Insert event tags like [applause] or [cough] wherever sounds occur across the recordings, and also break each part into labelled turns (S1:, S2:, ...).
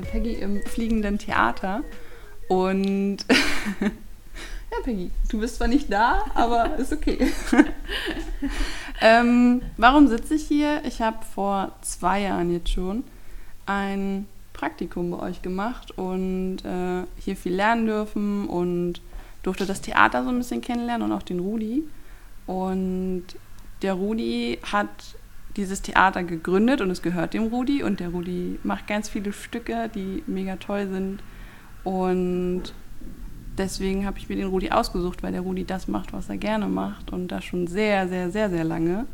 S1: der Peggy im fliegenden Theater. Und [laughs] ja, Peggy, du bist zwar nicht da, aber [laughs] ist okay. [laughs] ähm, warum sitze ich hier? Ich habe vor zwei Jahren jetzt schon ein Praktikum bei euch gemacht und äh, hier viel lernen dürfen und durfte das Theater so ein bisschen kennenlernen und auch den Rudi. Und der Rudi hat dieses Theater gegründet und es gehört dem Rudi und der Rudi macht ganz viele Stücke, die mega toll sind und deswegen habe ich mir den Rudi ausgesucht, weil der Rudi das macht, was er gerne macht und das schon sehr, sehr, sehr, sehr lange.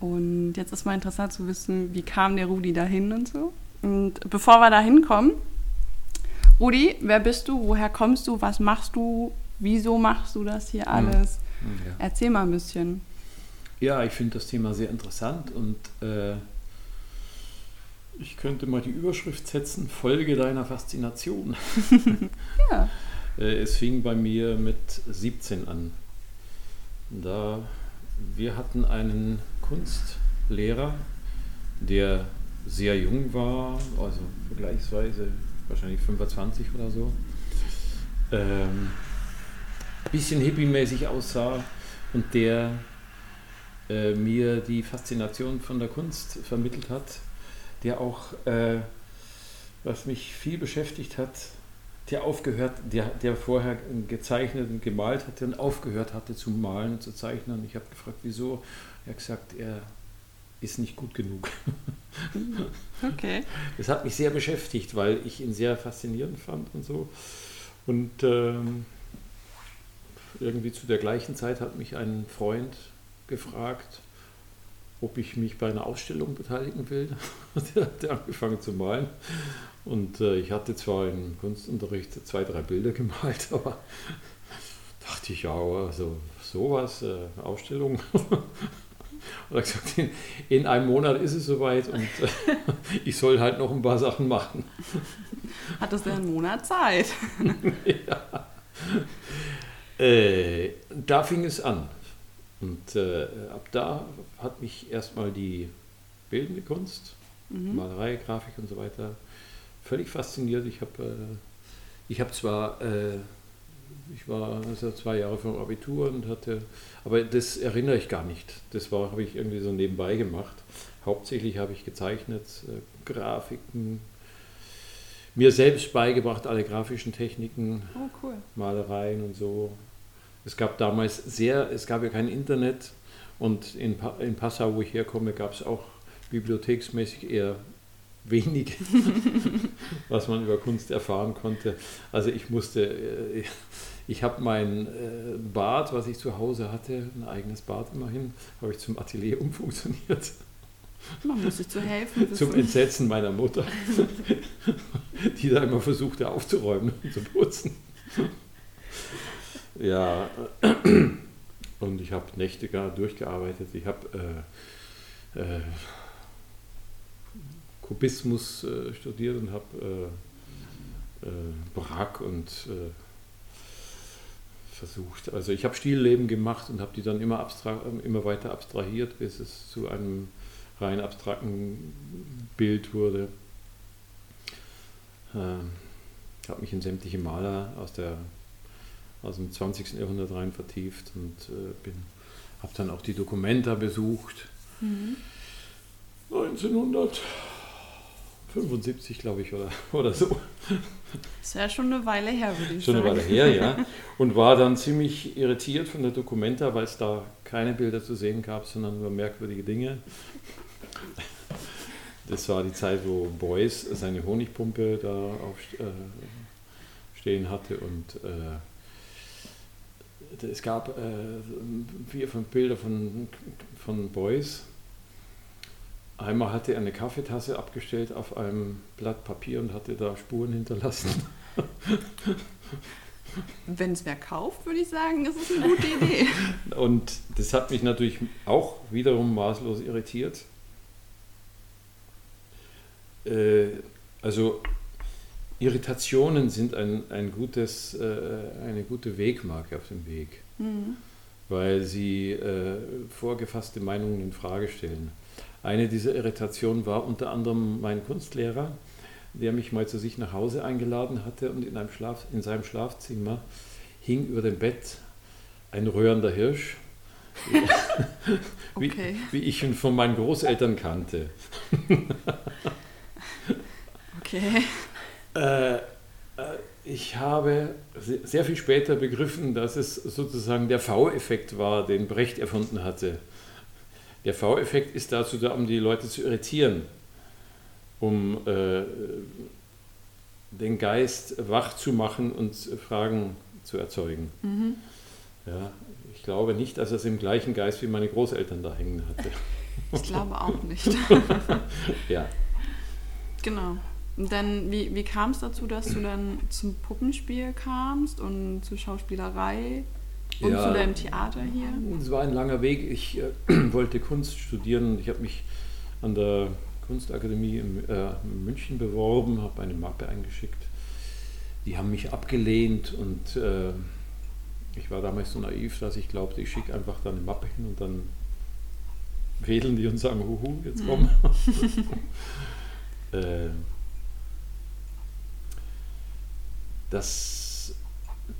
S1: Und jetzt ist mal interessant zu wissen, wie kam der Rudi dahin und so. Und bevor wir da hinkommen, Rudi, wer bist du? Woher kommst du? Was machst du? Wieso machst du das hier hm. alles? Ja. Erzähl mal ein bisschen.
S2: Ja, ich finde das Thema sehr interessant und äh, ich könnte mal die Überschrift setzen, Folge deiner Faszination. [laughs] ja. [laughs] Äh, es fing bei mir mit 17 an. Da wir hatten einen Kunstlehrer, der sehr jung war, also vergleichsweise wahrscheinlich 25 oder so. Ähm, bisschen hippie-mäßig aussah und der äh, mir die Faszination von der Kunst vermittelt hat, der auch, äh, was mich viel beschäftigt hat, der aufgehört, der, der vorher gezeichnet und gemalt hatte und aufgehört hatte zu malen und zu zeichnen. Und ich habe gefragt, wieso? Er hat gesagt, er ist nicht gut genug. [laughs] Okay. Das hat mich sehr beschäftigt, weil ich ihn sehr faszinierend fand und so. Und ähm, irgendwie zu der gleichen Zeit hat mich ein Freund gefragt, ob ich mich bei einer Ausstellung beteiligen will. [laughs] der hat angefangen zu malen. Und äh, ich hatte zwar im Kunstunterricht zwei, drei Bilder gemalt, [laughs] aber dachte ich, ja, also sowas, äh, Ausstellung. [laughs] Und er gesagt, in, in, einem Monat ist es soweit und äh, ich soll halt noch ein paar Sachen machen.
S1: Hattest du einen Monat Zeit?
S2: ja. Äh, da fing es an. Und äh, ab da hat mich erstmal die bildende Kunst, mhm. Malerei, Grafik und so weiter völlig fasziniert. Ich habe äh, ich hab zwar, äh, ich war also zwei Jahre vom Abitur und hatte, aber das erinnere ich gar nicht. Das habe ich irgendwie so nebenbei gemacht. Hauptsächlich habe ich gezeichnet, äh, Grafiken, mir selbst beigebracht, alle grafischen Techniken, oh, cool. Malereien und so. Es gab damals sehr, es gab ja kein Internet und in, in Passau, wo ich herkomme, gab es auch bibliotheksmäßig eher wenig, [laughs] was man über Kunst erfahren konnte. Also ich musste, äh, ich habe mein äh, Bad, was ich zu Hause hatte, ein eigenes Bad immerhin, habe ich zum Atelier umfunktioniert.
S1: Man muss sich zu helfen.
S2: Zum Entsetzen meiner Mutter, [laughs] die da immer versuchte aufzuräumen und zu putzen. Ja, und ich habe Nächte gar durchgearbeitet. Ich habe äh, äh, Kubismus äh, studiert und habe äh, äh, Brack und äh, versucht. Also ich habe Stilleben gemacht und habe die dann immer, immer weiter abstrahiert, bis es zu einem rein abstrakten Bild wurde. Ähm, ich habe mich in sämtliche Maler aus der aus dem 20. Jahrhundert rein vertieft und äh, habe dann auch die Dokumenta besucht. Mhm. 1975, glaube ich, oder, [laughs] oder so.
S1: Das ist ja schon eine Weile her, würde
S2: ich schon sagen. Schon eine Weile her, ja. [laughs] Und war dann ziemlich irritiert von der Dokumenta, weil es da keine Bilder zu sehen gab, sondern nur merkwürdige Dinge. Das war die Zeit, wo Beuys seine Honigpumpe da aufstehen äh, hatte und äh, es gab äh, vier, fünf Bilder von, von Beuys. Einmal hatte er eine Kaffeetasse abgestellt auf einem Blatt Papier und hatte da Spuren hinterlassen. [laughs]
S1: Wenn es wer kauft, würde ich sagen, ist es eine gute Idee. [laughs]
S2: und das hat mich natürlich auch wiederum maßlos irritiert. Äh, also Irritationen sind ein, ein gutes, äh, eine gute Wegmarke auf dem Weg, mhm. weil sie äh, vorgefasste Meinungen in Frage stellen. Eine dieser Irritationen war unter anderem mein Kunstlehrer, der mich mal zu sich nach Hause eingeladen hatte und in, einem Schlaf, in seinem Schlafzimmer hing über dem Bett ein röhrender Hirsch, [laughs] wie, okay. wie, ich ihn von meinen Großeltern kannte. [laughs]
S1: okay.
S2: Äh, äh, ich habe sehr viel später begriffen, dass es sozusagen der V-Effekt war, den Brecht erfunden hatte. Der V-Effekt ist dazu da, um die Leute zu irritieren, um äh, den Geist wach zu machen und Fragen zu erzeugen. Mhm. Ja, ich glaube nicht, dass er es im gleichen Geist wie meine Großeltern da hängen hatte.
S1: Ich glaube auch nicht. [laughs]
S2: ja.
S1: Genau. Und dann, wie, wie kam es dazu, dass du dann zum Puppenspiel kamst und zur Schauspielerei und ja, zu deinem Theater hier?
S2: Es war ein langer Weg. Ich äh, [clears throat] wollte Kunst studieren. Ich habe mich an der Kunstakademie in, äh, München beworben, habe eine Mappe eingeschickt. Die haben mich abgelehnt und äh, ich war damals so naiv, dass ich glaubte, ich schicke einfach dann eine Mappe hin und dann wedeln die und sagen, huhu, jetzt komm. [laughs] [laughs] äh, dass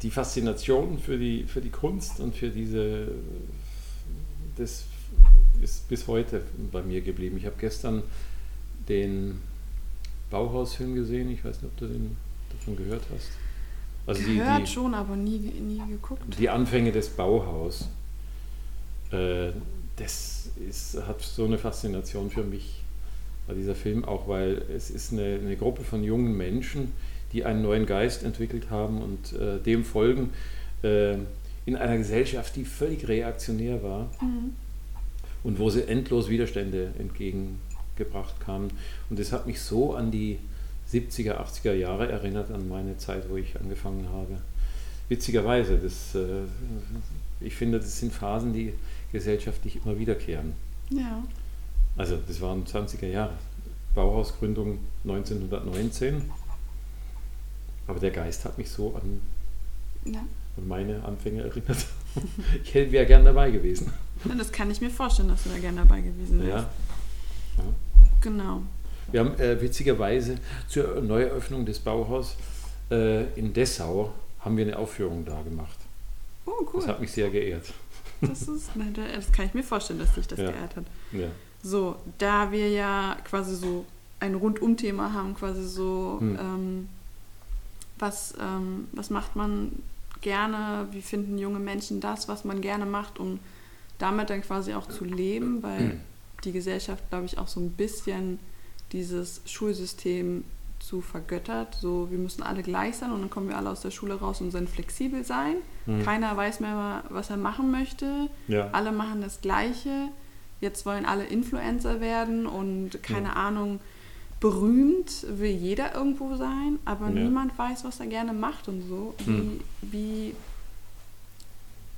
S2: die Faszination für die, für die Kunst und für diese, das ist bis heute bei mir geblieben. Ich habe gestern den Bauhausfilm gesehen, ich weiß nicht, ob du den davon gehört hast.
S1: Also gehört die, die, schon, aber nie, nie geguckt.
S2: Die Anfänge des Bauhaus, äh, das ist, hat so eine Faszination für mich bei dieser Film auch, weil es ist eine, eine Gruppe von jungen Menschen, die einen neuen Geist entwickelt haben und äh, dem folgen äh, in einer Gesellschaft, die völlig reaktionär war mhm. und wo sie endlos Widerstände entgegengebracht kamen. Und das hat mich so an die 70er, 80er Jahre erinnert, an meine Zeit, wo ich angefangen habe. Witzigerweise, das, äh, ich finde, das sind Phasen, die gesellschaftlich immer wiederkehren.
S1: Ja.
S2: Also das waren 20er Jahre. Bauhausgründung 1919 aber der Geist hat mich so an, ja. an meine Anfänge erinnert. [laughs] ich wäre gern dabei gewesen.
S1: Ja, das kann ich mir vorstellen, dass du da gern dabei gewesen wärst. Ja. ja. Genau.
S2: Wir haben äh, witzigerweise zur Neueröffnung des Bauhaus äh, in Dessau haben wir eine Aufführung da gemacht.
S1: Oh, cool.
S2: Das hat mich sehr geehrt.
S1: Das, ist, das kann ich mir vorstellen, dass dich das ja. geehrt hat.
S2: Ja.
S1: So, da wir ja quasi so ein Rundum-Thema haben, quasi so hm. ähm, was, ähm, was macht man gerne, wie finden junge Menschen das, was man gerne macht, um damit dann quasi auch zu leben, weil mhm. die Gesellschaft, glaube ich, auch so ein bisschen dieses Schulsystem zu vergöttert. So, wir müssen alle gleich sein und dann kommen wir alle aus der Schule raus und sind flexibel sein. Mhm. Keiner weiß mehr, was er machen möchte.
S2: Ja.
S1: Alle machen das Gleiche. Jetzt wollen alle Influencer werden und keine ja. Ahnung, berühmt will jeder irgendwo sein, aber ja. niemand weiß, was er gerne macht und so. Wie, hm. wie,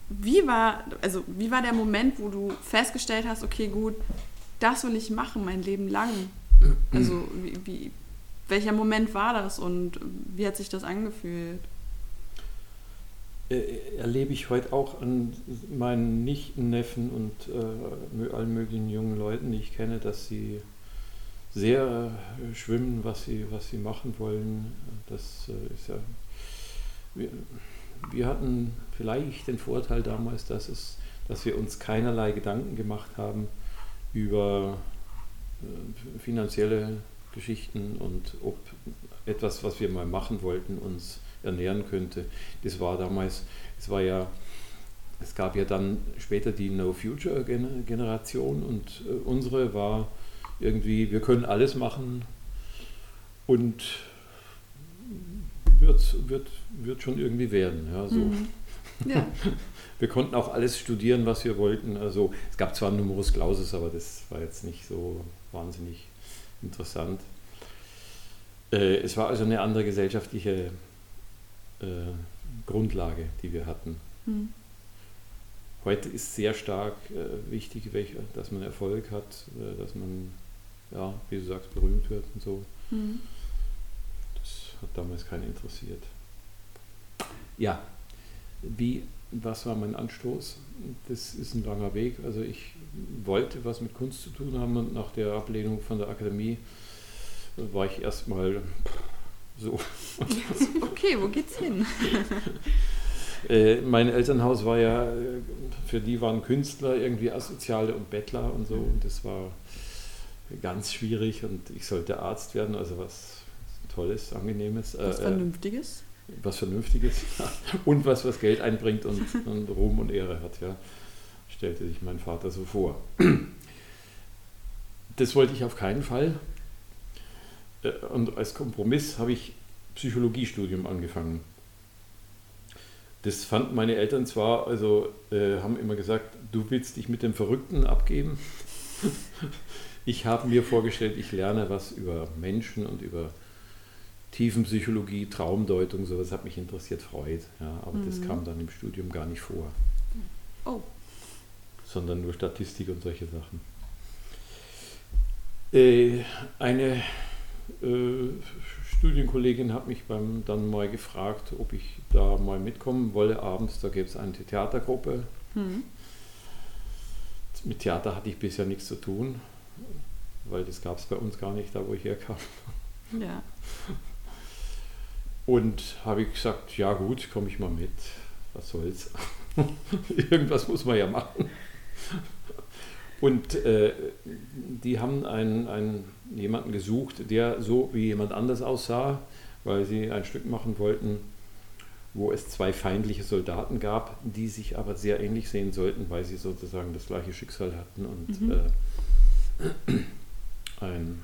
S1: wie, war, also wie war der Moment, wo du festgestellt hast, okay, gut, das will ich machen mein Leben lang? Also wie, wie, welcher Moment war das und wie hat sich das angefühlt?
S2: Äh, erlebe ich heute auch an meinen Nichten, Neffen und äh, allen möglichen jungen Leuten, die ich kenne, dass sie sehr äh, schwimmen, was sie, was sie machen wollen. Das äh, ist ja. Wir, wir hatten vielleicht den Vorteil damals, dass, es, dass wir uns keinerlei Gedanken gemacht haben über äh, finanzielle Geschichten und ob etwas, was wir mal machen wollten, uns ernähren könnte. Das war damals, es war ja, es gab ja dann später die No Future Generation und unsere war irgendwie, wir können alles machen und wird, wird, wird schon irgendwie werden. Ja, so. Mhm. Ja. [laughs] wir konnten auch alles studieren, was wir wollten. Also es gab zwar Numerus Clausus, aber das war jetzt nicht so wahnsinnig interessant. Äh, es war also eine andere gesellschaftliche äh, Grundlage, die wir hatten. Mhm. Heute ist sehr stark äh, wichtig, welch, dass man Erfolg hat, äh, dass man ja, wie du sagst, berühmt wird und so. Mhm. Das hat damals keinen interessiert. Ja, wie was war mein Anstoß? Das ist ein langer Weg. Also ich wollte was mit Kunst zu tun haben und nach der Ablehnung von der Akademie war ich erstmal so. [laughs]
S1: Okay, wo geht's hin? [laughs]
S2: Äh, mein Elternhaus war ja, für die waren Künstler irgendwie Asoziale und Bettler und so. Und das war ganz schwierig und ich sollte Arzt werden, also was Tolles, Angenehmes.
S1: Was äh, Vernünftiges?
S2: Was Vernünftiges [laughs] und was, was Geld einbringt und, [laughs] und Ruhm und Ehre hat, ja. Stellte sich mein Vater so vor. Das wollte ich auf keinen Fall. Äh, und als Kompromiss habe ich Psychologiestudium angefangen. Das fanden meine Eltern zwar, also äh, haben immer gesagt, du willst dich mit dem Verrückten abgeben. [laughs] ich habe mir vorgestellt, ich lerne was über Menschen und über Tiefenpsychologie, Traumdeutung, sowas hat mich interessiert, Freud. Ja, aber mhm. das kam dann im Studium gar nicht vor. Oh. Sondern nur Statistik und solche Sachen. Äh, eine äh, Studienkollegin hat mich beim, dann mal gefragt, ob ich da mal mitkommen wolle abends. Da gäbe es eine Theatergruppe. Mhm. Mit Theater hatte ich bisher nichts zu tun, weil das gab es bei uns gar nicht, da wo ich herkam. Ja. Und habe ich gesagt, ja gut, komme ich mal mit. Was soll's. [laughs] Irgendwas muss man ja machen. Und äh, die haben einen, einen, jemanden gesucht, der so wie jemand anders aussah, weil sie ein Stück machen wollten, wo es zwei feindliche Soldaten gab, die sich aber sehr ähnlich sehen sollten, weil sie sozusagen das gleiche Schicksal hatten und mhm. äh, ein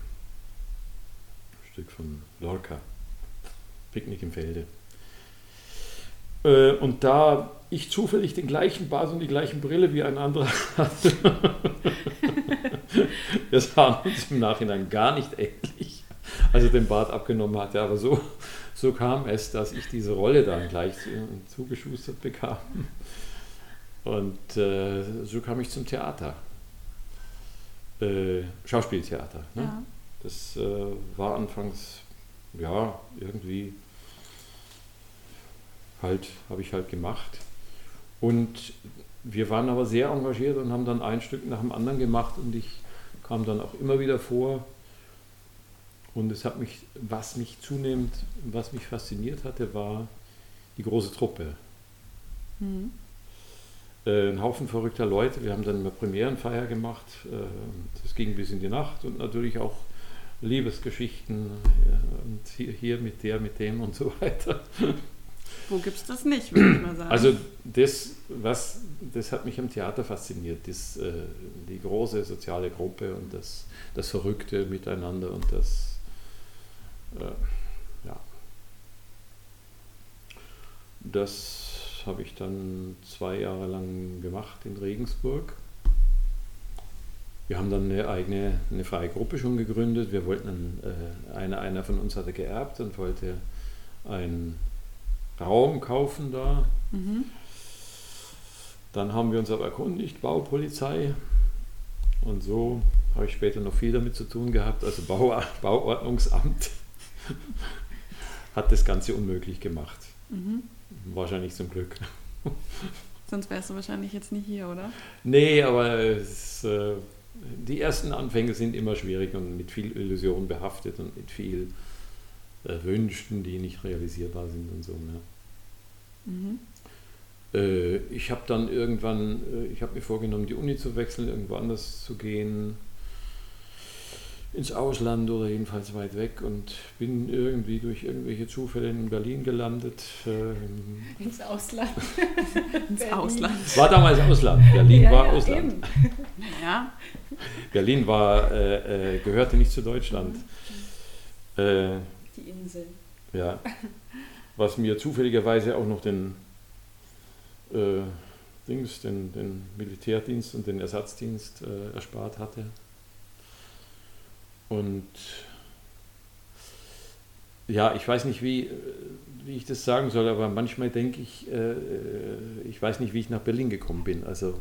S2: Stück von Lorca, Picknick im Felde. Äh, und da ich zufällig den gleichen Bart und die gleiche Brille wie ein anderer [laughs] hatte, [laughs] wir sahen uns im Nachhinein gar nicht ähnlich, als er den Bart abgenommen hatte, aber so, so kam es, dass ich diese Rolle dann gleich zugeschustert bekam. Und äh, so kam ich zum Theater. Äh, Schauspieltheater. Ne? Ja. Das äh, war anfangs, ja, irgendwie halt, habe ich halt gemacht. Und wir waren aber sehr engagiert und haben dann ein Stück nach dem anderen gemacht und ich kam dann auch immer wieder vor. Und es hat mich, was mich zunehmend, was mich fasziniert hatte, war die große Truppe. Mhm. Äh, ein Haufen verrückter Leute. Wir haben dann eine Premierenfeier gemacht. Äh, das ging bis in die Nacht und natürlich auch Liebesgeschichten ja, und hier, hier mit der, mit dem und so weiter.
S1: Wo gibt es das nicht, würde ich mal sagen.
S2: Also das, was, das hat mich am Theater fasziniert, das, äh, die große soziale Gruppe und das, das Verrückte miteinander und das, äh, ja. Das habe ich dann zwei Jahre lang gemacht in Regensburg. Wir haben dann eine eigene, eine freie Gruppe schon gegründet. Wir wollten, einen, äh, einer, einer von uns hatte geerbt und wollte ein Raum kaufen da. Mhm. Dann haben wir uns aber erkundigt, Baupolizei. Und so habe ich später noch viel damit zu tun gehabt. Also Bau, [laughs] Bauordnungsamt [laughs] hat das Ganze unmöglich gemacht. Mhm. Wahrscheinlich zum Glück.
S1: Sonst wärst du wahrscheinlich jetzt nicht hier, oder?
S2: Nee, aber es, äh, die ersten Anfänge sind immer schwierig und mit viel Illusion behaftet und mit viel äh, Wünschen, die nicht realisierbar sind und so. Ne? Mhm. Äh, ich habe dann irgendwann, äh, ich habe mir vorgenommen, die Uni zu wechseln, irgendwo anders zu gehen, ins Ausland oder jedenfalls weit weg und bin irgendwie durch irgendwelche Zufälle in Berlin gelandet.
S1: Ähm, ins Ausland. [laughs] ins Ausland.
S2: War damals Ausland. Berlin ja, war ja, Ausland. [laughs] Ja. Berlin war, äh, äh, gehörte nicht zu Deutschland.
S1: Mhm. Äh, die Insel.
S2: Ja. Was mir zufälligerweise auch noch den, äh, Dings, den, den Militärdienst und den Ersatzdienst äh, erspart hatte. Und ja, ich weiß nicht, wie, wie ich das sagen soll, aber manchmal denke ich, äh, ich weiß nicht, wie ich nach Berlin gekommen bin. Also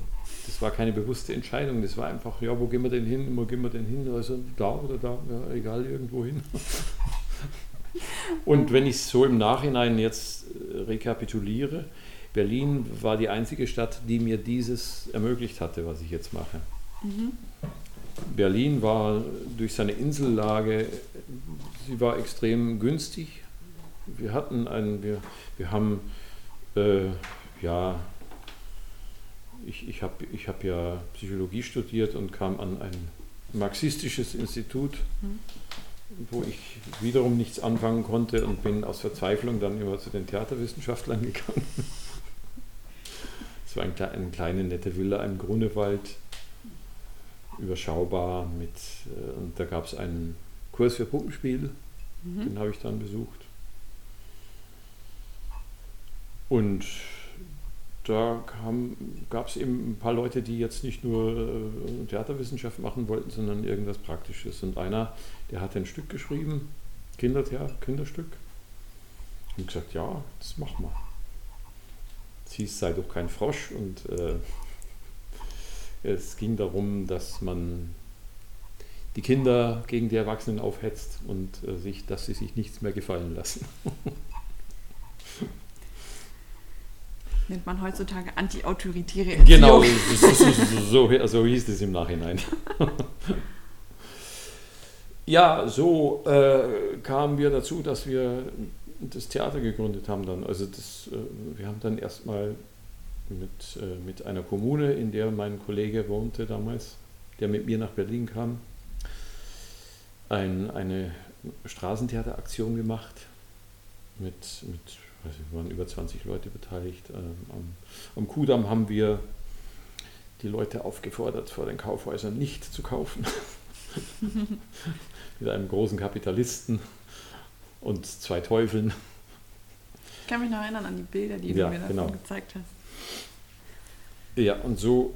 S2: das war keine bewusste Entscheidung, das war einfach, ja, wo gehen wir denn hin, wo gehen wir denn hin? Also da oder da, ja, egal, irgendwo hin. [laughs] Und wenn ich so im Nachhinein jetzt äh, rekapituliere, Berlin war die einzige Stadt, die mir dieses ermöglicht hatte, was ich jetzt mache. Mhm. Berlin war durch seine Insellage, sie war extrem günstig. Wir hatten einen, wir, wir haben, äh, ja, ich, ich habe ich hab ja Psychologie studiert und kam an ein marxistisches Institut, mhm. wo ich wiederum nichts anfangen konnte und bin aus Verzweiflung dann immer zu den Theaterwissenschaftlern [laughs] gegangen. Es war ein, eine kleine nette Villa im Grunewald überschaubar mit, äh, und da gab es einen Kurs für Puppenspiel, mhm. den habe ich dann besucht. Und da gab es eben ein paar Leute, die jetzt nicht nur äh, Theaterwissenschaft machen wollten, sondern irgendwas Praktisches. Und einer, der hat ein Stück geschrieben, Kindertheater, Kinderstück, und gesagt, ja, das machen wir. Es hieß, sei doch kein Frosch und äh, es ging darum, dass man die Kinder gegen die Erwachsenen aufhetzt und äh, sich, dass sie sich nichts mehr gefallen lassen. [laughs]
S1: Nennt man heutzutage anti-autoritäre Erziehung.
S2: Genau, so, so, so, hieß es im Nachhinein. [laughs] ja, so äh, kamen wir dazu, dass wir das Theater gegründet haben dann. Also das, äh, wir haben dann erstmal mit, äh, mit einer Kommune, in der mein Kollege wohnte damals, der mit mir nach Berlin kam, ein, eine Straßentheateraktion gemacht. Mit, mit weiß ich, waren über 20 Leute beteiligt. Ähm, am, am Kudamm haben wir die Leute aufgefordert, vor den Kaufhäusern nicht zu kaufen. [laughs] mit einem großen Kapitalisten und zwei Teufeln.
S1: Ich kann mich noch erinnern an die Bilder, die ja, du mir davon genau. gezeigt hast.
S2: Ja, und so,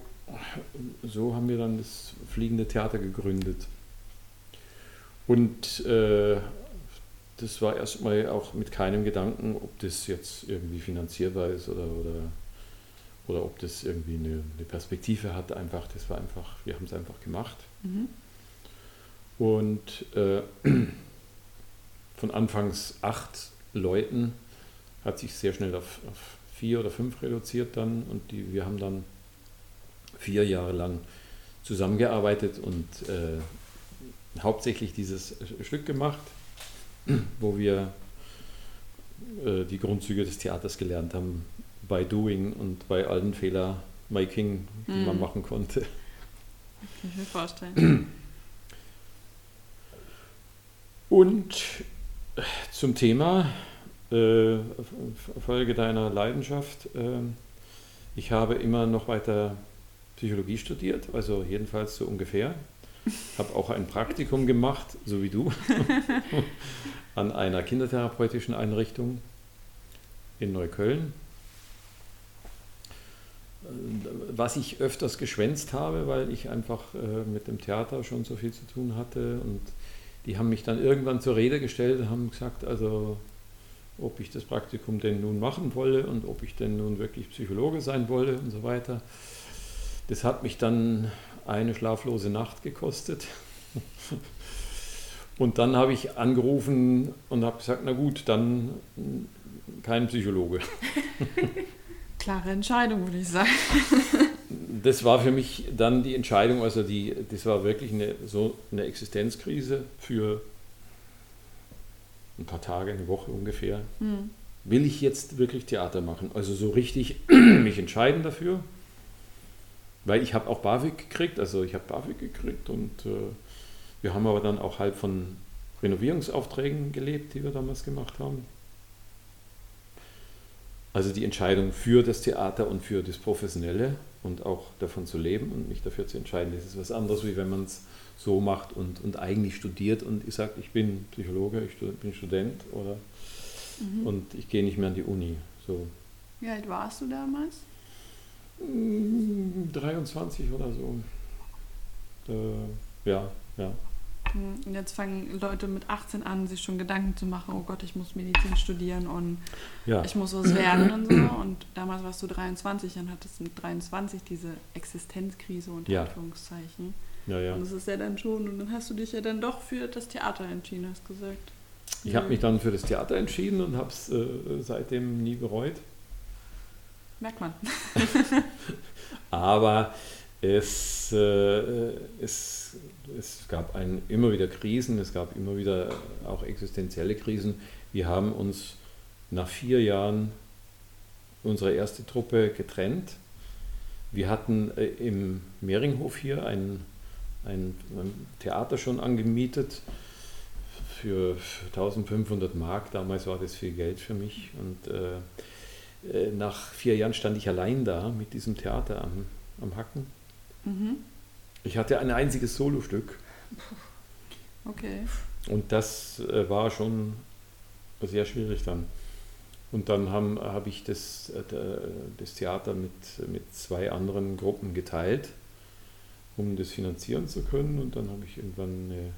S2: so haben wir dann das Fliegende Theater gegründet. Und äh, das war erstmal auch mit keinem Gedanken, ob das jetzt irgendwie finanzierbar ist oder, oder, oder ob das irgendwie eine, eine Perspektive hat. Einfach, das war einfach, wir haben es einfach gemacht. Mhm. Und äh, [clears throat] von anfangs acht Leuten hat sich sehr schnell auf, auf vier oder fünf reduziert dann und die, wir haben dann vier Jahre lang zusammengearbeitet und äh, hauptsächlich dieses Stück gemacht, wo wir äh, die Grundzüge des Theaters gelernt haben, bei Doing und bei allen Fehler-Making, die mm. man mhm. machen konnte. [laughs]
S1: Kann ich mir vorstellen.
S2: Und zum Thema äh, Folge deiner Leidenschaft. Äh, ich habe immer noch weiter Psychologie studiert, also jedenfalls so ungefähr. Habe auch ein Praktikum gemacht, so wie du, [laughs] an einer kindertherapeutischen Einrichtung in Neukölln. Was ich öfters geschwänzt habe, weil ich einfach äh, mit dem Theater schon so viel zu tun hatte. Und die haben mich dann irgendwann zur Rede gestellt und haben gesagt, also ob ich das Praktikum denn nun machen wolle und ob ich denn nun wirklich Psychologe sein wolle und so weiter. Das hat mich dann eine schlaflose Nacht gekostet. [laughs] Und dann habe ich angerufen und habe gesagt, na gut, dann kein Psychologe. [laughs]
S1: Klare Entscheidung, würde ich sagen. [laughs]
S2: Das war für mich dann die Entscheidung, also die, das war wirklich eine, so eine Existenzkrise für ein paar Tage, eine Woche ungefähr. Hm. Will ich jetzt wirklich Theater machen? Also so richtig [clears throat] mich entscheiden dafür. Weil ich habe auch BAföG gekriegt, also ich habe BAföG gekriegt und äh, wir haben aber dann auch halb von Renovierungsaufträgen gelebt, die wir damals gemacht haben. Also die Entscheidung für das Theater und für das Professionelle und auch davon zu leben und mich dafür zu entscheiden, das ist was anderes, wie wenn man es so macht und, und eigentlich studiert und ich sage, ich bin Psychologe, ich bin Student oder mhm. und ich gehe nicht mehr an die Uni. So.
S1: Wie alt warst du damals?
S2: 23 oder so. Äh, ja, ja.
S1: Hm, und jetzt fangen Leute mit 18 an, sich schon Gedanken zu machen, oh Gott, ich muss Medizin studieren und ja. ich muss was werden und so. Und damals warst du 23, dann hattest du mit 23 diese Existenzkrise und ja. Anführungszeichen. Ja, ja. Und das ist ja dann schon, und dann hast du dich ja dann doch für das Theater entschieden, hast gesagt.
S2: Ich habe mich dann für das Theater entschieden und habe es äh, seitdem nie bereut.
S1: Merkt man. [laughs]
S2: Aber es, äh, es, es gab ein, immer wieder Krisen, es gab immer wieder auch existenzielle Krisen. Wir haben uns nach vier Jahren unsere erste Truppe getrennt. Wir hatten äh, im Mehringhof hier ein, ein, ein Theater schon angemietet für 1500 Mark. Damals war das viel Geld für mich. Und äh, nach vier Jahren stand ich allein da mit diesem Theater am, am Hacken. Mhm. Ich hatte ein einziges Solostück.
S1: Okay.
S2: Und das äh, war schon sehr schwierig dann. Und dann habe hab ich das, äh, das Theater mit, mit zwei anderen Gruppen geteilt, um das finanzieren zu können. Und dann habe ich irgendwann eine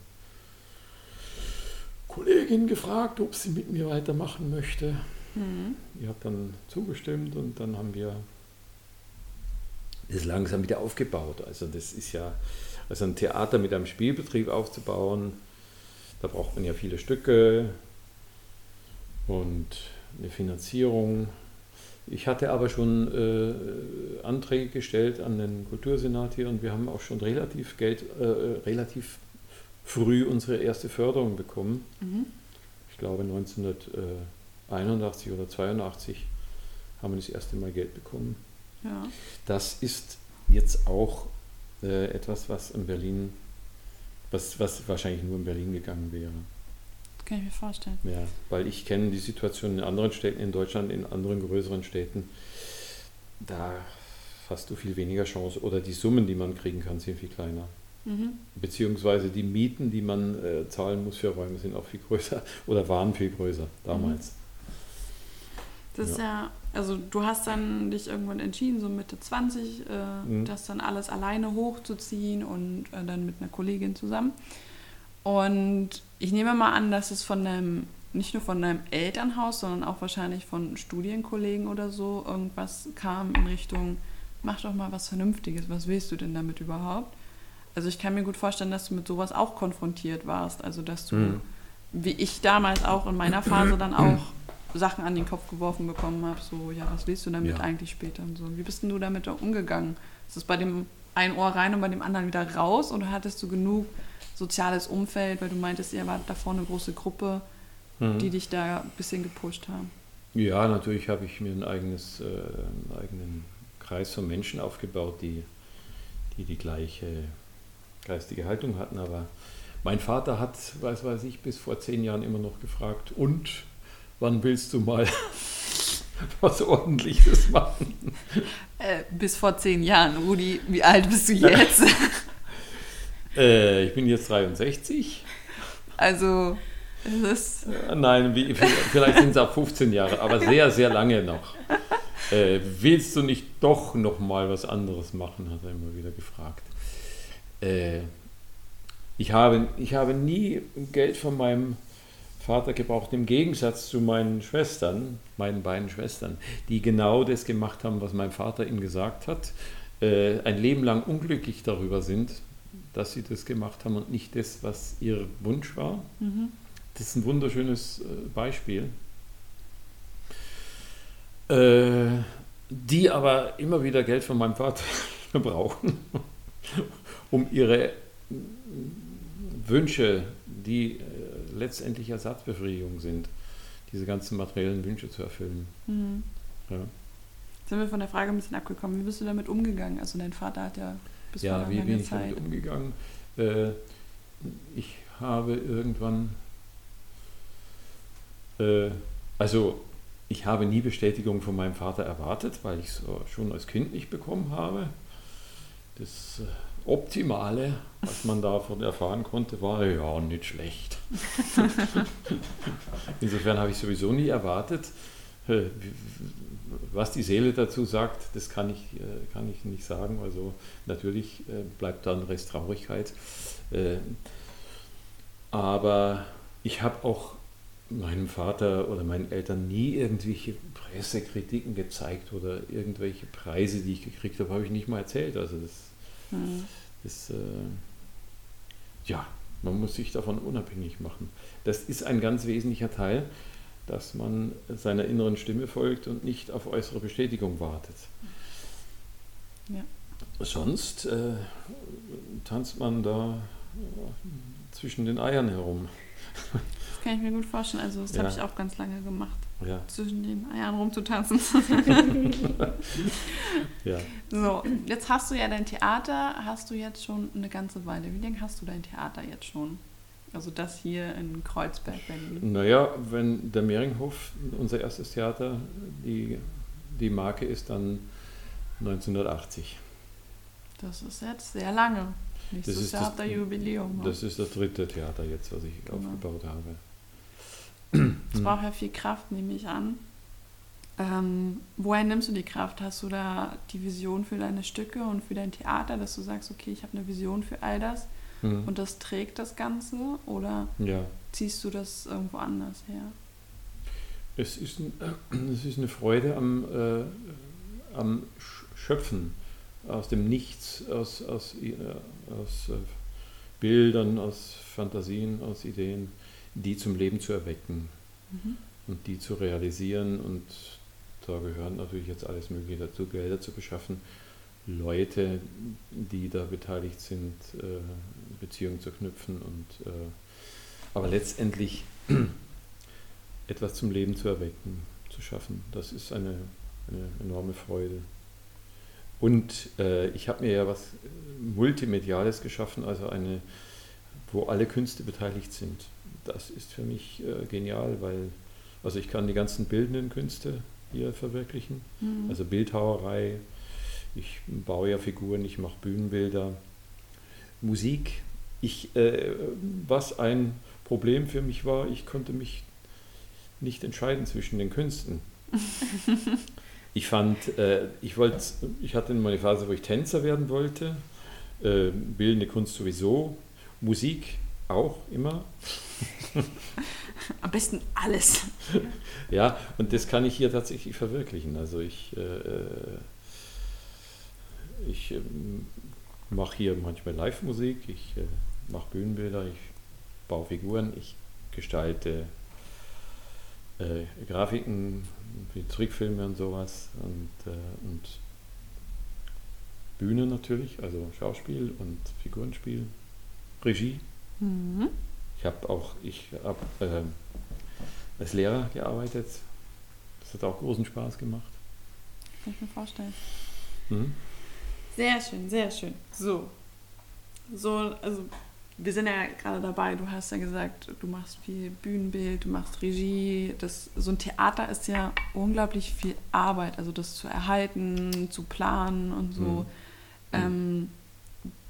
S2: Kollegin gefragt, ob sie mit mir weitermachen möchte. Mhm. Ich habe dann zugestimmt und dann haben wir das langsam wieder aufgebaut. Also das ist ja, also ein Theater mit einem Spielbetrieb aufzubauen, da braucht man ja viele Stücke und eine Finanzierung. Ich hatte aber schon äh, Anträge gestellt an den Kultursenat hier und wir haben auch schon relativ Geld, äh, relativ früh unsere erste Förderung bekommen. Mhm. Ich glaube 1981 oder 82 haben wir das erste Mal Geld bekommen. Ja. Das ist jetzt auch äh, etwas, was in Berlin, was, was wahrscheinlich nur in Berlin gegangen wäre.
S1: Das kann ich mir vorstellen.
S2: Ja, weil ich kenne die Situation in anderen Städten in Deutschland, in anderen größeren Städten. Da hast du viel weniger Chance oder die Summen, die man kriegen kann, sind viel kleiner. Mhm. Beziehungsweise die Mieten, die man äh, zahlen muss für Räume, sind auch viel größer [laughs] oder waren viel größer damals. Mhm.
S1: Das ist ja, also du hast dann dich irgendwann entschieden, so Mitte 20, äh, mhm. das dann alles alleine hochzuziehen und äh, dann mit einer Kollegin zusammen. Und ich nehme mal an, dass es von deinem, nicht nur von deinem Elternhaus, sondern auch wahrscheinlich von Studienkollegen oder so irgendwas kam in Richtung, mach doch mal was Vernünftiges, was willst du denn damit überhaupt? Also ich kann mir gut vorstellen, dass du mit sowas auch konfrontiert warst. Also dass du, mhm. wie ich damals auch in meiner Phase dann [clears throat] auch Sachen an den Kopf geworfen bekommen habe, so, ja, was willst du damit ja. eigentlich später und so. Wie bist denn du damit umgegangen? Ist es bei dem einen Ohr rein und bei dem anderen wieder raus oder hattest du genug soziales Umfeld, weil du meintest, ihr wart davor eine große Gruppe, mhm. die dich da ein bisschen gepusht haben?
S2: Ja, natürlich habe ich mir ein eigenes, äh, einen eigenen Kreis von Menschen aufgebaut, die die, die gleiche geistige Haltung hatten, aber mein Vater hat, weiß weiß ich, bis vor zehn Jahren immer noch gefragt, und wann willst du mal [laughs] was Ordentliches machen?
S1: Äh, bis vor zehn Jahren. Rudi, wie alt bist du jetzt? [laughs]
S2: äh, ich bin jetzt 63.
S1: Also, es ist.
S2: Äh, nein, wie, vielleicht sind es auch 15 Jahre, aber sehr, sehr lange noch. Äh, willst du nicht doch noch mal was anderes machen, hat er immer wieder gefragt. Äh, ich, habe, ich habe nie Geld von meinem Vater gebraucht, im Gegensatz zu meinen Schwestern, meinen beiden Schwestern, die genau das gemacht haben, was mein Vater ihnen gesagt hat, äh, ein Leben lang unglücklich darüber sind, dass sie das gemacht haben und nicht das, was ihr Wunsch war. Mhm. Das ist ein wunderschönes äh, Beispiel. Äh, die aber immer wieder Geld von meinem Vater [laughs] brauchen, um ihre Wünsche, die letztendlich Ersatzbefriedigung sind, diese ganzen materiellen Wünsche zu erfüllen. Mhm.
S1: Ja. sind wir von der Frage ein bisschen abgekommen. Wie bist du damit umgegangen? Also dein Vater hat ja
S2: bis ja, vor wie bin ich Zeit. damit umgegangen? Äh, ich habe irgendwann, äh, also ich habe nie Bestätigung von meinem Vater erwartet, weil ich es schon als Kind nicht bekommen habe. Das äh, Optimale, was man davon erfahren konnte, war ja nicht schlecht. [laughs] Insofern habe ich sowieso nie erwartet, äh, was die Seele dazu sagt, das kann ich, äh, kann ich nicht sagen. Also natürlich äh, bleibt da ein Rest Traurigkeit. Aber ich habe auch meinem Vater oder meinen Eltern nie irgendwelche Pressekritiken gezeigt oder irgendwelche Preise, die ich gekriegt habe, habe ich nicht mal erzählt. Also das Mhm. Ist, äh, ja, Man muss sich davon unabhängig machen. Das ist ein ganz wesentlicher Teil, dass man seiner inneren Stimme folgt und nicht auf äußere Bestätigung wartet. Ja. Sonst äh, tanzt man da zwischen den Eiern herum.
S1: Das kann ich mir gut vorstellen. Also das ja. habe ich auch ganz lange gemacht. Ja. Zwischen den Eiern rumzutanzen. [laughs] ja. So, jetzt hast du ja dein Theater, hast du jetzt schon eine ganze Weile. Wie lange hast du dein Theater jetzt schon? Also das hier in Kreuzberg, Berlin.
S2: Naja, wenn der Meringhof, unser erstes Theater, die, die Marke ist dann 1980.
S1: Das ist jetzt sehr lange.
S2: Nächstes das ist Jahr das, Jubiläum. Ne? Das ist das dritte Theater jetzt, was ich genau. aufgebaut habe.
S1: Es braucht ja viel Kraft, nehme ich an. Ähm, woher nimmst du die Kraft? Hast du da die Vision für deine Stücke und für dein Theater, dass du sagst, okay, ich habe eine Vision für all das mhm. und das trägt das Ganze? Oder ja. ziehst du das irgendwo anders her?
S2: Es ist, [clears throat] es ist eine Freude am, äh, am Schöpfen aus dem Nichts, aus, aus, äh, aus äh, Bildern, aus Fantasien, aus Ideen die zum Leben zu erwecken mhm. und die zu realisieren. Und da gehören natürlich jetzt alles Mögliche dazu, Gelder zu beschaffen, Leute, die da beteiligt sind, äh, Beziehungen zu knüpfen und äh, aber letztendlich [clears throat] etwas zum Leben zu erwecken, zu schaffen. Das ist eine, eine enorme Freude. Und äh, ich habe mir ja was Multimediales geschaffen, also eine, wo alle Künste beteiligt sind das ist für mich äh, genial, weil also ich kann die ganzen bildenden Künste hier verwirklichen, mhm. also Bildhauerei, ich baue ja Figuren, ich mache Bühnenbilder, Musik. Ich, äh, was ein Problem für mich war, ich konnte mich nicht entscheiden zwischen den Künsten. [laughs] ich fand, äh, ich wollte, ich hatte mal eine Phase, wo ich Tänzer werden wollte, äh, bildende Kunst sowieso, Musik auch immer.
S1: Am besten alles.
S2: Ja, und das kann ich hier tatsächlich verwirklichen. Also ich, äh, äh ich äh, mache hier manchmal Live-Musik, ich äh, mache Bühnenbilder, ich baue Figuren, ich gestalte äh, Grafiken wie Trickfilme und sowas und, äh, und Bühne natürlich, also Schauspiel und Figurenspiel, Regie. Mhm. Ich habe auch, ich habe äh, als Lehrer gearbeitet. Das hat auch großen Spaß gemacht.
S1: Kann ich mir vorstellen. Mhm. Sehr schön, sehr schön. So. So, also wir sind ja gerade dabei, du hast ja gesagt, du machst viel Bühnenbild, du machst Regie. Das, so ein Theater ist ja unglaublich viel Arbeit, also das zu erhalten, zu planen und so. Mhm. Ähm,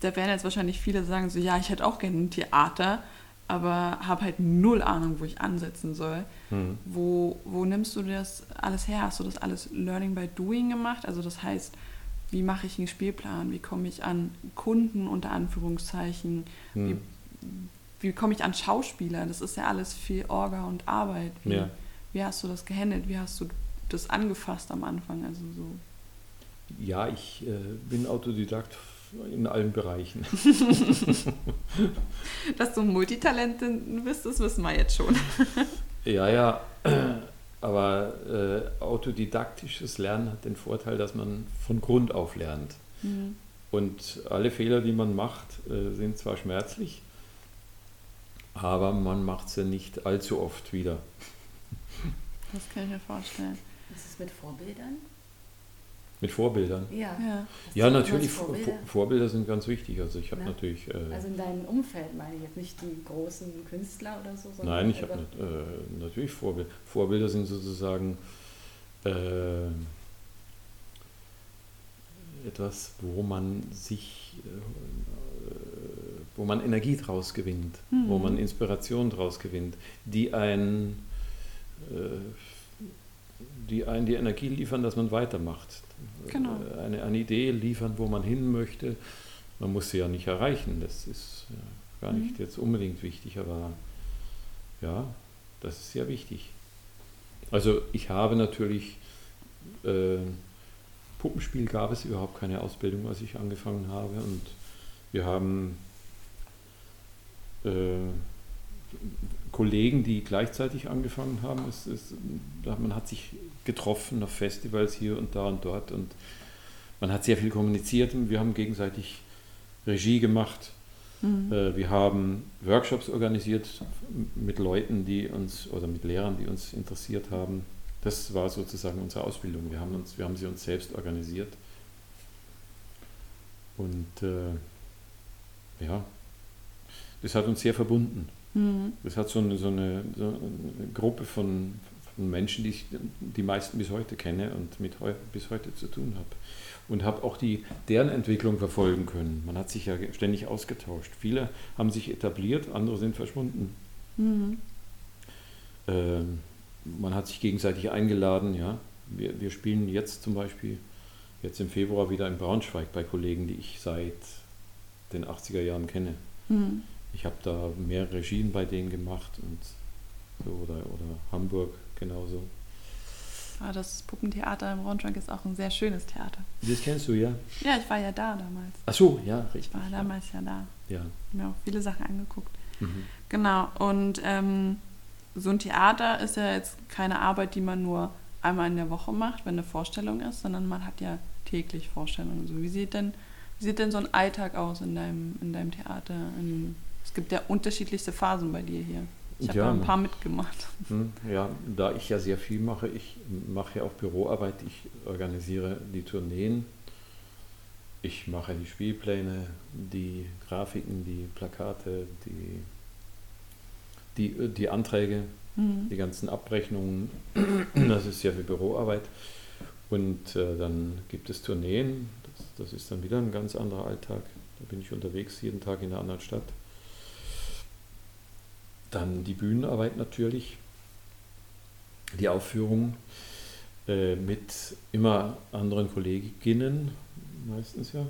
S1: da werden jetzt wahrscheinlich viele sagen, so ja, ich hätte auch gerne ein Theater aber habe halt null Ahnung, wo ich ansetzen soll. Mhm. Wo, wo nimmst du das alles her? Hast du das alles Learning by Doing gemacht? Also das heißt, wie mache ich einen Spielplan? Wie komme ich an Kunden unter Anführungszeichen? Mhm. Wie, wie komme ich an Schauspieler? Das ist ja alles viel Orga und Arbeit. Wie, ja. wie hast du das gehandelt? Wie hast du das angefasst am Anfang? Also so.
S2: Ja, ich äh, bin Autodidakt in allen Bereichen. [laughs] [laughs]
S1: Dass du Multitalentin bist, das wissen wir jetzt schon.
S2: ja, ja, aber äh, autodidaktisches Lernen hat den Vorteil, dass man von Grund auf lernt. Mhm. Und alle Fehler, die man macht, äh, sind zwar schmerzlich, aber man macht sie nicht allzu oft wieder.
S1: Das kann ich mir vorstellen.
S3: Was ist mit Vorbildern?
S2: Mit Vorbildern?
S3: Ja.
S2: Ja, ja natürlich, Vorbilder? Vorbilder? sind ganz wichtig. Also ich habe ja. natürlich... Äh,
S3: also in deinem Umfeld meine ich jetzt nicht die großen Künstler oder so,
S2: sondern... Nein, ich habe äh, natürlich Vorbilder. Vorbilder sind sozusagen äh, etwas, wo man sich... Äh, wo man Energie draus gewinnt, mhm. wo man Inspiration draus gewinnt, die ein äh, die einen die Energie liefern, dass man weitermacht. Genau. Äh, eine, eine Idee liefern, wo man hin möchte. Man muss sie ja nicht erreichen, das ist ja gar nicht mhm. jetzt unbedingt wichtig, aber ja, das ist sehr wichtig. Also ich habe natürlich, äh, Puppenspiel gab es überhaupt keine Ausbildung, als ich angefangen habe und wir haben äh, Kollegen, die gleichzeitig angefangen haben. Es, es, man hat sich getroffen auf Festivals hier und da und dort und man hat sehr viel kommuniziert und wir haben gegenseitig Regie gemacht. Mhm. Äh, wir haben Workshops organisiert mit Leuten, die uns oder mit Lehrern, die uns interessiert haben. Das war sozusagen unsere Ausbildung. Wir haben, uns, wir haben sie uns selbst organisiert. Und äh, ja, das hat uns sehr verbunden. Mhm. Das hat so eine, so eine, so eine Gruppe von, von, Menschen, die ich die meisten bis heute kenne und mit heu, bis heute zu tun habe. Und habe auch die, deren Entwicklung verfolgen können. Man hat sich ja ständig ausgetauscht. Viele haben sich etabliert, andere sind verschwunden. Mhm. Ähm, man hat sich gegenseitig eingeladen. Ja. Wir, wir spielen jetzt zum Beispiel, jetzt im Februar wieder in Braunschweig bei Kollegen, die ich seit den 80er Jahren kenne. Mhm. Ich habe da mehr Regien bei denen gemacht und so, oder, oder Hamburg genauso.
S1: Ah, das Puppentheater im Braunschweig ist auch ein sehr schönes Theater.
S2: Das kennst du, ja?
S1: Ja, ich war ja da damals.
S2: Ach so, ja, richtig.
S1: Ich war damals ja, da.
S2: Ja.
S1: Ich habe mir auch viele Sachen angeguckt. Mhm. Genau, und ähm, so ein Theater ist ja jetzt keine Arbeit, die man nur einmal in der Woche macht, wenn eine Vorstellung ist, sondern man hat ja täglich Vorstellungen. Also wie sieht denn, wie sieht denn so ein Alltag aus in deinem, in deinem Theater? In, es gibt ja unterschiedlichste Phasen bei dir hier. Ich habe ja, ein paar mitgemacht.
S2: Hm, ja, da ich ja sehr viel mache, ich mache ja auch Büroarbeit, ich organisiere die Tourneen, ich mache die Spielpläne, die Grafiken, die Plakate, die, die, die Anträge, mhm. die ganzen Abrechnungen. [clears throat] Das ist sehr viel Büroarbeit. Und äh, dann gibt es Tourneen, das, das ist dann wieder ein ganz anderer Alltag. Da bin ich unterwegs jeden Tag in einer anderen Stadt. Dann die Bühnenarbeit natürlich, die Aufführung äh, mit immer anderen Kolleginnen, meistens ja.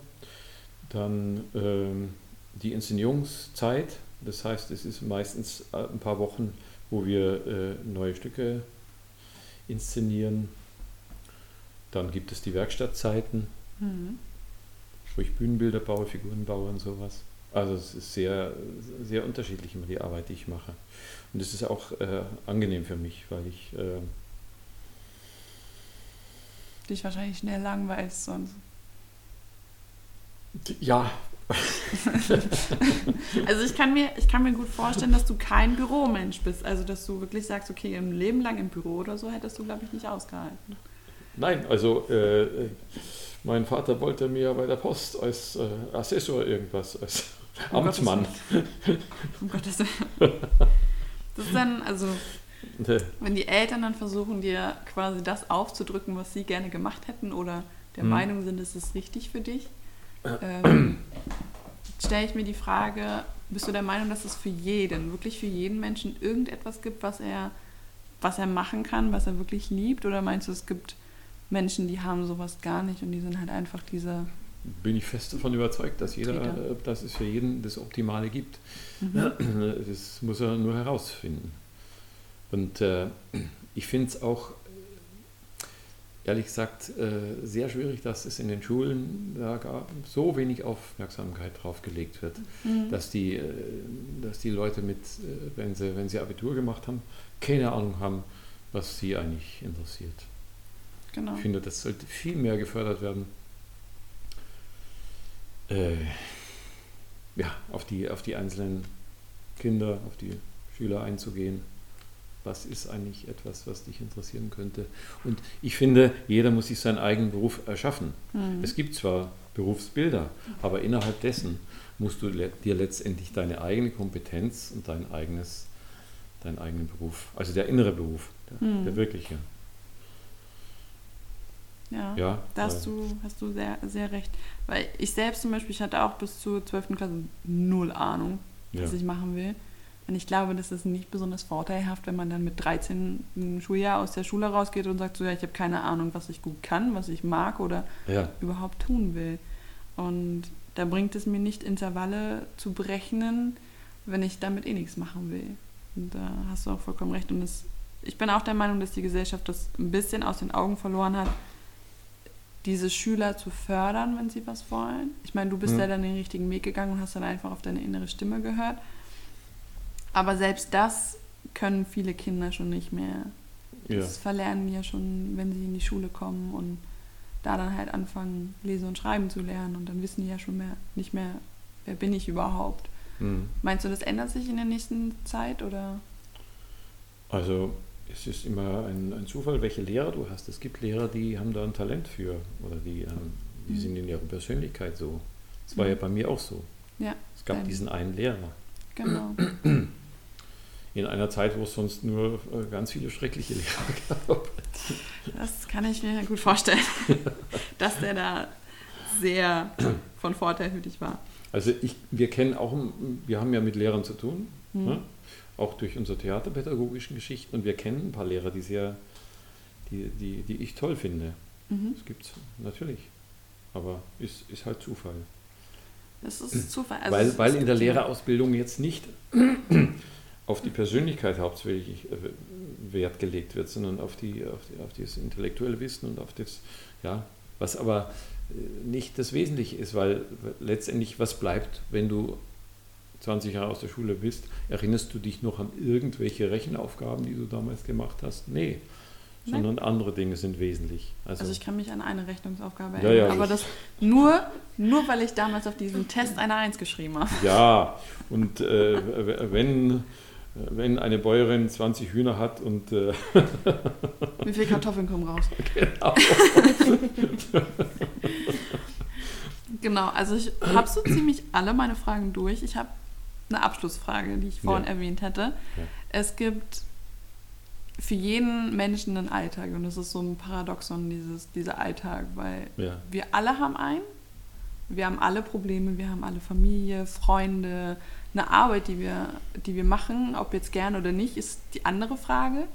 S2: Dann äh, die Inszenierungszeit, das heißt, es ist meistens äh, ein paar Wochen, wo wir äh, neue Stücke inszenieren. Dann gibt es die Werkstattzeiten, mhm. wo ich Bühnenbilder baue, Figuren baue und sowas. Also es ist sehr, sehr unterschiedlich immer die Arbeit, die ich mache. Und es ist auch äh, angenehm für mich, weil ich... Äh,
S1: Dich wahrscheinlich schnell langweilst sonst.
S2: Ja. [laughs]
S1: also ich kann, mir, ich kann mir gut vorstellen, dass du kein Büromensch bist. Also dass du wirklich sagst, okay, im Leben lang im Büro oder so hättest du, glaube ich, nicht ausgehalten.
S2: Nein, also äh, mein Vater wollte mir bei der Post als äh, Assessor irgendwas, als [laughs] um Amtsmann.
S1: um Gottes Willen. [laughs] Das ist dann, also, wenn die Eltern dann versuchen, dir quasi das aufzudrücken, was sie gerne gemacht hätten oder der hm. Meinung sind, es ist richtig für dich, [clears throat] ähm, stelle ich mir die Frage, bist du der Meinung, dass es für jeden, wirklich für jeden Menschen irgendetwas gibt, was er, was er machen kann, was er wirklich liebt? Oder meinst du, es gibt Menschen, die haben sowas gar nicht und die sind halt einfach diese
S2: bin ich fest davon überzeugt, dass jeder, äh, dass es für jeden das Optimale gibt. Mhm. [clears throat] Das muss er nur herausfinden. Und äh, [clears throat] ich finde es auch, ehrlich gesagt, äh, sehr schwierig, dass es in den Schulen da so wenig Aufmerksamkeit drauf gelegt wird, mhm. dass, die, äh, dass die Leute mit, wenn sie, wenn sie Abitur gemacht haben, keine Ahnung haben, was sie eigentlich interessiert. Genau. Ich finde, das sollte viel mehr gefördert werden äh, ja, auf, die, auf die einzelnen Kinder, auf die Schüler einzugehen. Was ist eigentlich etwas, was dich interessieren könnte? Und ich finde, jeder muss sich seinen eigenen Beruf erschaffen. Mhm. Es gibt zwar Berufsbilder, aber innerhalb dessen musst du dir letztendlich deine eigene Kompetenz und dein eigenes, deinen eigenen Beruf, also der innere Beruf, der, mhm. der wirkliche,
S1: ja, ja da hast du, hast du sehr, sehr recht. Weil ich selbst zum Beispiel, ich hatte auch bis zur 12. Klasse null Ahnung, was ja. ich machen will. Und ich glaube, das ist nicht besonders vorteilhaft, wenn man dann mit 13 im Schuljahr aus der Schule rausgeht und sagt, so ja, ich habe keine Ahnung, was ich gut kann, was ich mag oder ja. überhaupt tun will. Und da bringt es mir nicht Intervalle zu berechnen, wenn ich damit eh nichts machen will. Und da hast du auch vollkommen recht. Und das, ich bin auch der Meinung, dass die Gesellschaft das ein bisschen aus den Augen verloren hat, diese Schüler zu fördern, wenn sie was wollen. Ich meine, du bist mhm. ja dann den richtigen Weg gegangen und hast dann einfach auf deine innere Stimme gehört. Aber selbst das können viele Kinder schon nicht mehr.
S2: Ja.
S1: Das verlernen die ja schon, wenn sie in die Schule kommen und da dann halt anfangen, lesen und schreiben zu lernen und dann wissen die ja schon mehr, nicht mehr, wer bin ich überhaupt.
S2: Hm.
S1: Meinst du, das ändert sich in der nächsten Zeit oder?
S2: Also es ist immer ein, ein Zufall, welche Lehrer du hast. Es gibt Lehrer, die haben da ein Talent für oder die, ähm, die
S1: Mhm.
S2: sind in ihrer Persönlichkeit so. Das war
S1: Mhm.
S2: ja bei mir auch so.
S1: Ja,
S2: Es gab diesen einen Lehrer.
S1: genau. [clears throat]
S2: In einer Zeit, wo es sonst nur äh, ganz viele schreckliche [laughs] Lehrer gab.
S1: Das kann ich mir gut vorstellen, [laughs] dass der da sehr von Vorteil für dich war.
S2: Also ich, wir kennen auch, wir haben ja mit Lehrern zu tun,
S1: Hm.
S2: ne? Auch durch unsere theaterpädagogischen Geschichten und wir kennen ein paar Lehrer, die sehr, die, die, die ich toll finde.
S1: Mhm.
S2: Das gibt es natürlich. Aber ist, ist halt Zufall.
S1: Das ist [clears throat] Zufall. Also
S2: weil weil in der Lehrerausbildung jetzt nicht [clears throat] auf die Persönlichkeit hauptsächlich äh, Wert gelegt wird, sondern auf, die, auf, die, auf das intellektuelle Wissen und auf das, ja, was aber äh, nicht das Wesentliche ist, weil letztendlich was bleibt, wenn du 20 Jahre aus der Schule bist, erinnerst du dich noch an irgendwelche Rechenaufgaben, die du damals gemacht hast? Nee,
S1: Nein.
S2: sondern andere Dinge sind wesentlich. Also,
S1: Also ich kann mich an eine Rechnungsaufgabe
S2: Ja,
S1: erinnern,
S2: ja,
S1: aber
S2: das-
S1: nur, nur weil ich damals auf diesem Test eine Eins geschrieben habe.
S2: Ja, und äh, wenn, wenn eine Bäuerin 20 Hühner hat und äh,
S1: Wie viele Kartoffeln kommen raus? [laughs]
S2: genau,
S1: Genau, also ich habe so ziemlich alle meine Fragen durch. Ich habe eine Abschlussfrage, die ich vorhin
S2: Ja.
S1: erwähnt hatte.
S2: Ja.
S1: Es gibt für jeden Menschen einen Alltag und das ist so ein Paradoxon, dieses, dieser Alltag, weil
S2: ja,
S1: wir alle haben einen. Wir haben alle Probleme, wir haben alle Familie, Freunde, eine Arbeit, die wir, die wir machen, ob jetzt gern oder nicht, ist die andere Frage.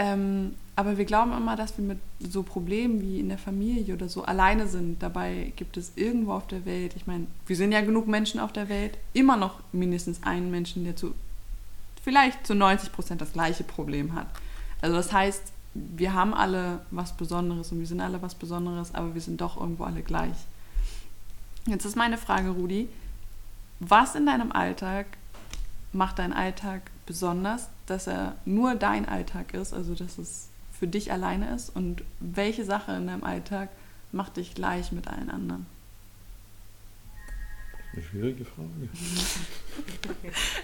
S1: Ähm, aber wir glauben immer, dass wir mit so Problemen wie in der Familie oder so alleine sind. Dabei gibt es irgendwo auf der Welt, ich meine, wir sind ja genug Menschen auf der Welt, immer noch mindestens einen Menschen, der zu vielleicht zu 90 Prozent das gleiche Problem hat. Also das heißt, wir haben alle was Besonderes und wir sind alle was Besonderes, aber wir sind doch irgendwo alle gleich. Jetzt ist meine Frage, Rudi, was in deinem Alltag macht deinen Alltag besonders, dass er nur dein Alltag ist, also dass es für dich alleine ist und welche Sache in deinem Alltag macht dich gleich mit allen anderen?
S2: eine schwierige Frage. [laughs]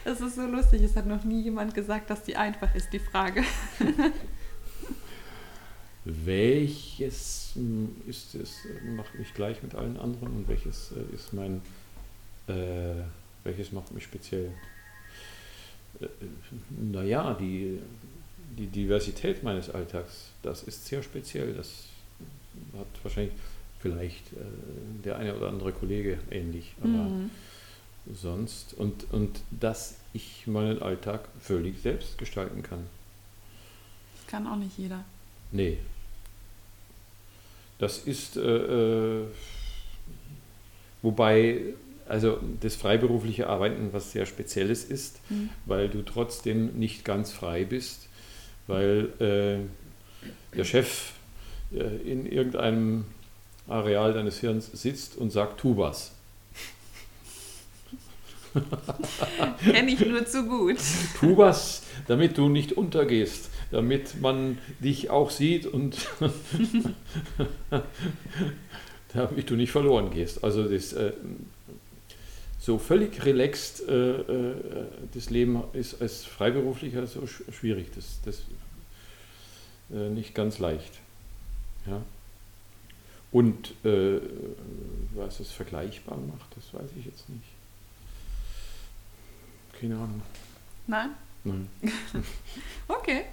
S1: Es ist so lustig, es hat noch nie jemand gesagt, dass die einfach ist, die Frage. [laughs]
S2: Welches ist es, macht mich gleich mit allen anderen und welches äh, ist mein, äh, welches macht mich speziell? Naja, die, die Diversität meines Alltags, das ist sehr speziell. Das hat wahrscheinlich vielleicht äh, der eine oder andere Kollege ähnlich, aber
S1: Mhm.
S2: sonst und, und dass ich meinen Alltag völlig selbst gestalten kann.
S1: Das kann auch nicht jeder.
S2: Nee. Das ist, äh, äh, wobei, also das freiberufliche Arbeiten was sehr Spezielles ist,
S1: Mhm.
S2: weil du trotzdem nicht ganz frei bist, weil äh, der Chef äh, in irgendeinem Areal deines Hirns sitzt und sagt, tu was. [laughs]
S1: Kenne ich nur zu gut.
S2: Tu was, damit du nicht untergehst, damit man dich auch sieht und [laughs] damit du nicht verloren gehst. Also das, äh, so völlig relaxed äh, äh, das Leben ist als Freiberuflicher so sch schwierig, das, das äh, nicht ganz leicht. Ja. Und äh, was es vergleichbar macht, das weiß ich jetzt nicht. Keine Ahnung.
S1: Nein?
S2: Nein. [laughs]
S1: Okay.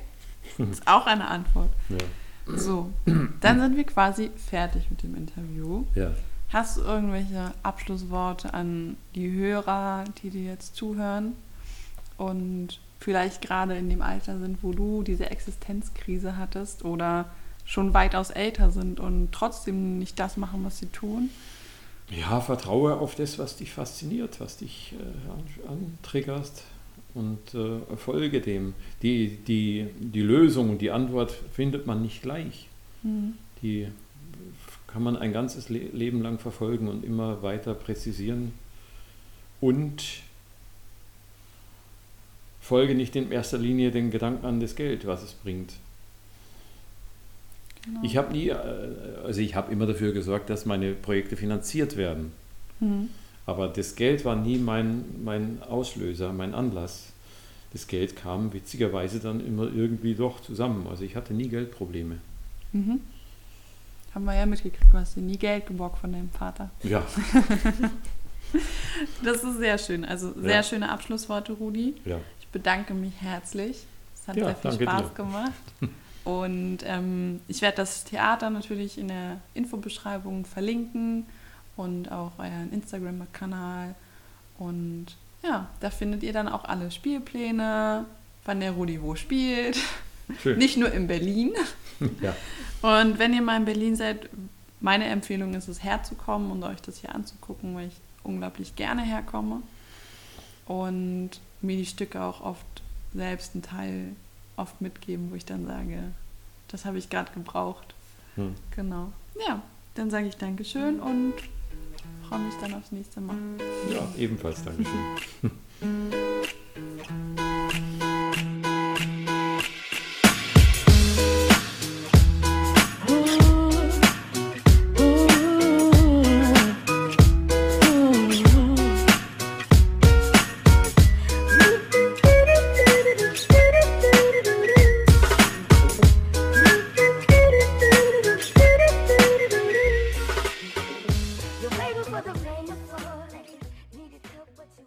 S1: Ist auch eine Antwort.
S2: Ja.
S1: So, dann sind wir quasi fertig mit dem Interview.
S2: Ja.
S1: Hast du irgendwelche Abschlussworte an die Hörer, die dir jetzt zuhören und vielleicht gerade in dem Alter sind, wo du diese Existenzkrise hattest oder schon weitaus älter sind und trotzdem nicht das machen, was sie tun?
S2: Ja, vertraue auf das, was dich fasziniert, was dich äh, an- antriggerst und äh, folge dem. Die, die, die Lösung und die Antwort findet man nicht gleich.
S1: Mhm.
S2: Die kann man ein ganzes Le Leben lang verfolgen und immer weiter präzisieren. Und folge nicht in erster Linie den Gedanken an das Geld, was es bringt. Genau. Ich habe nie, äh, also ich habe immer dafür gesorgt, dass meine Projekte finanziert werden. Mhm. Aber das Geld war nie mein, mein Auslöser, mein Anlass. Das Geld kam witzigerweise dann immer irgendwie doch zusammen. Also ich hatte nie Geldprobleme. Mhm.
S1: Haben wir ja mitgekriegt, du hast dir nie Geld geborgt von deinem Vater.
S2: Ja. [laughs]
S1: das ist sehr schön. Also sehr ja. schöne Abschlussworte, Rudi. Ja. Ich bedanke mich herzlich. Es hat ja, sehr viel Spaß dir. gemacht. [laughs] Und ähm, ich werde das Theater natürlich in der Infobeschreibung verlinken und auch euren Instagram-Kanal. Und ja, da findet ihr dann auch alle Spielpläne, wann der Rudi wo spielt. Schön. Nicht nur in Berlin. Ja. Und wenn ihr mal in Berlin seid, meine Empfehlung ist es herzukommen und euch das hier anzugucken, weil ich unglaublich gerne herkomme und mir die Stücke auch oft selbst einen Teil oft mitgeben, wo ich dann sage, das habe ich gerade gebraucht. Hm. Genau. Ja, dann sage ich Dankeschön und freue mich dann aufs nächste Mal.
S2: Ja, ebenfalls Dankeschön. [laughs]